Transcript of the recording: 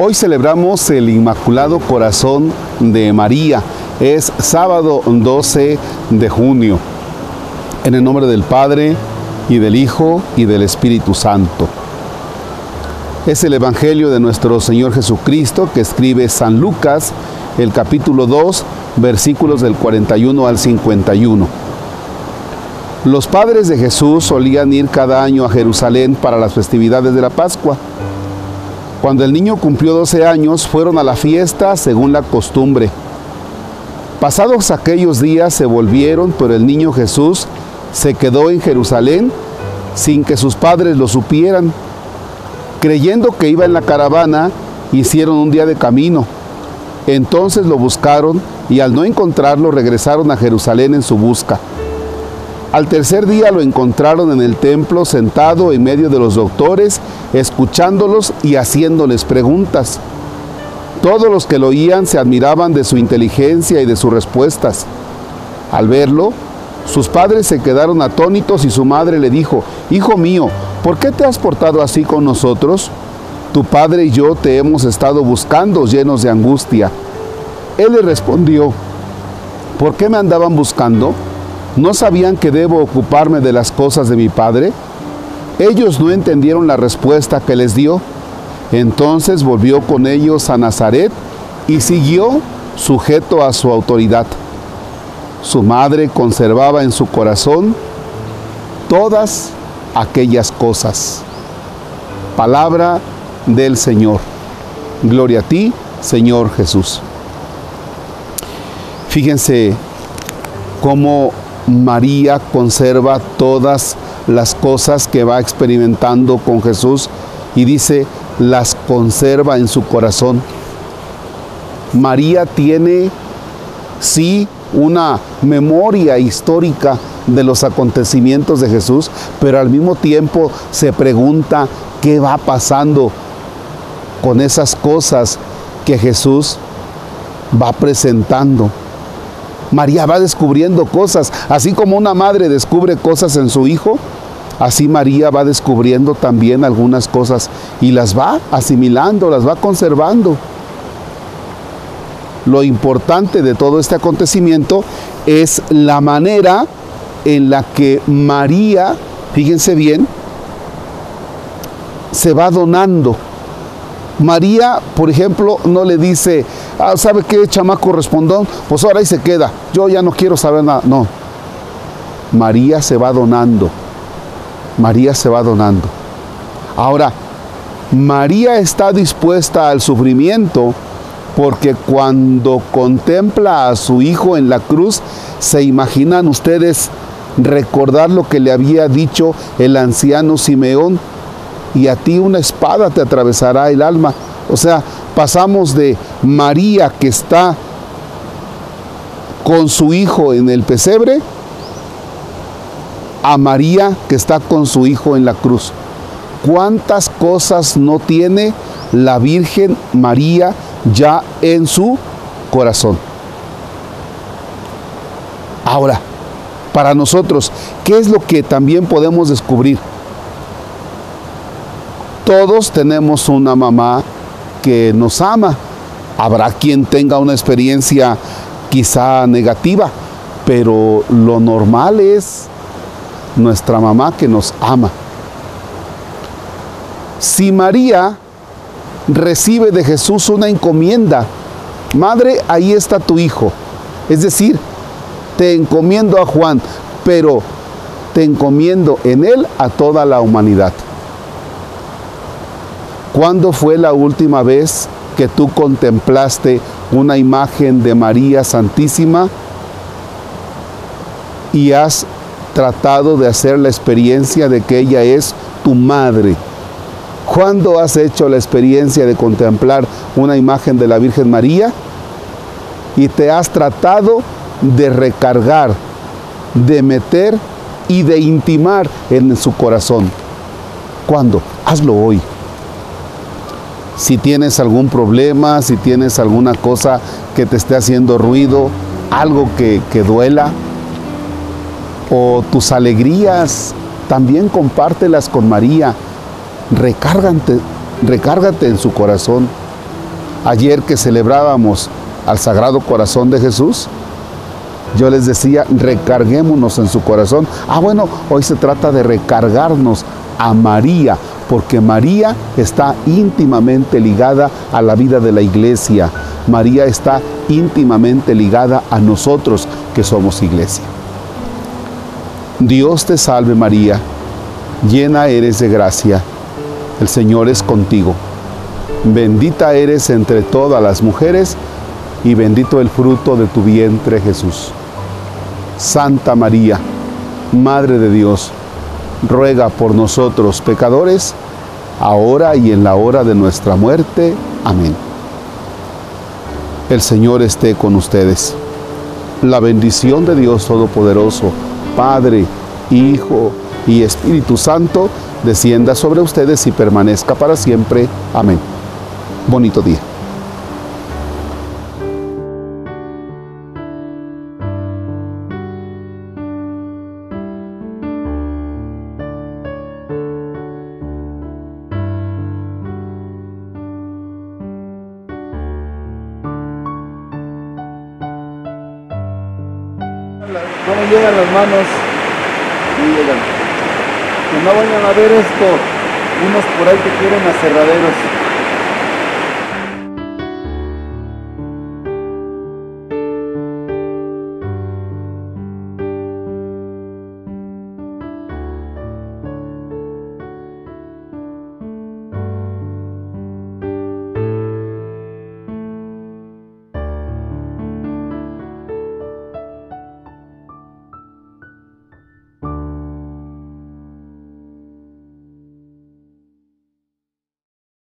Hoy celebramos el Inmaculado Corazón de María. Es sábado 12 de junio. En el nombre del Padre y del Hijo y del Espíritu Santo. Es el Evangelio de nuestro Señor Jesucristo que escribe San Lucas, el capítulo 2, versículos del 41 al 51. Los padres de Jesús solían ir cada año a Jerusalén para las festividades de la Pascua. Cuando el niño cumplió 12 años, fueron a la fiesta según la costumbre. Pasados aquellos días se volvieron, pero el niño Jesús se quedó en Jerusalén sin que sus padres lo supieran. Creyendo que iba en la caravana, hicieron un día de camino. Entonces lo buscaron y al no encontrarlo regresaron a Jerusalén en su busca. Al tercer día lo encontraron en el templo sentado en medio de los doctores, escuchándolos y haciéndoles preguntas. Todos los que lo oían se admiraban de su inteligencia y de sus respuestas. Al verlo, sus padres se quedaron atónitos y su madre le dijo, Hijo mío, ¿por qué te has portado así con nosotros? Tu padre y yo te hemos estado buscando llenos de angustia. Él le respondió, ¿por qué me andaban buscando? ¿No sabían que debo ocuparme de las cosas de mi padre? Ellos no entendieron la respuesta que les dio. Entonces volvió con ellos a Nazaret y siguió sujeto a su autoridad. Su madre conservaba en su corazón todas aquellas cosas. Palabra del Señor. Gloria a ti, Señor Jesús. Fíjense cómo María conserva todas las cosas que va experimentando con Jesús y dice, las conserva en su corazón. María tiene, sí, una memoria histórica de los acontecimientos de Jesús, pero al mismo tiempo se pregunta qué va pasando con esas cosas que Jesús va presentando. María va descubriendo cosas, así como una madre descubre cosas en su hijo, así María va descubriendo también algunas cosas y las va asimilando, las va conservando. Lo importante de todo este acontecimiento es la manera en la que María, fíjense bien, se va donando María, por ejemplo, no le dice, ah, ¿sabe qué, chamaco respondón? Pues ahora ahí se queda, yo ya no quiero saber nada. No, María se va donando, María se va donando. Ahora, María está dispuesta al sufrimiento porque cuando contempla a su hijo en la cruz, se imaginan ustedes recordar lo que le había dicho el anciano Simeón y a ti una espada te atravesará el alma. O sea, pasamos de María que está con su hijo en el pesebre a María que está con su hijo en la cruz. ¿Cuántas cosas no tiene la Virgen María ya en su corazón? Ahora, para nosotros, ¿qué es lo que también podemos descubrir? Todos tenemos una mamá que nos ama. Habrá quien tenga una experiencia quizá negativa, pero lo normal es nuestra mamá que nos ama. Si María recibe de Jesús una encomienda, Madre, ahí está tu hijo. Es decir, te encomiendo a Juan, pero te encomiendo en él a toda la humanidad. ¿Cuándo fue la última vez que tú contemplaste una imagen de María Santísima y has tratado de hacer la experiencia de que ella es tu madre? ¿Cuándo has hecho la experiencia de contemplar una imagen de la Virgen María y te has tratado de recargar, de meter y de intimar en su corazón? ¿Cuándo? Hazlo hoy si tienes algún problema, si tienes alguna cosa que te esté haciendo ruido, algo que, duela, o tus alegrías, también compártelas con María. Recárgate, recárgate en su corazón. Ayer que celebrábamos al Sagrado Corazón de Jesús, yo les decía, recarguémonos en su corazón. Ah, bueno, hoy se trata de recargarnos a María, porque María está íntimamente ligada a la vida de la iglesia. María está íntimamente ligada a nosotros que somos iglesia. Dios te salve María, llena eres de gracia, el Señor es contigo. Bendita eres entre todas las mujeres y bendito el fruto de tu vientre Jesús. Santa María, Madre de Dios, ruega por nosotros pecadores, ahora y en la hora de nuestra muerte. Amén. El Señor esté con ustedes. La bendición de Dios Todopoderoso, Padre, Hijo y Espíritu Santo, descienda sobre ustedes y permanezca para siempre. Amén. Bonito día. ¿Cómo llegan las manos? Sí llegan. Que no vayan a ver esto, unos por ahí que quieren aserraderos.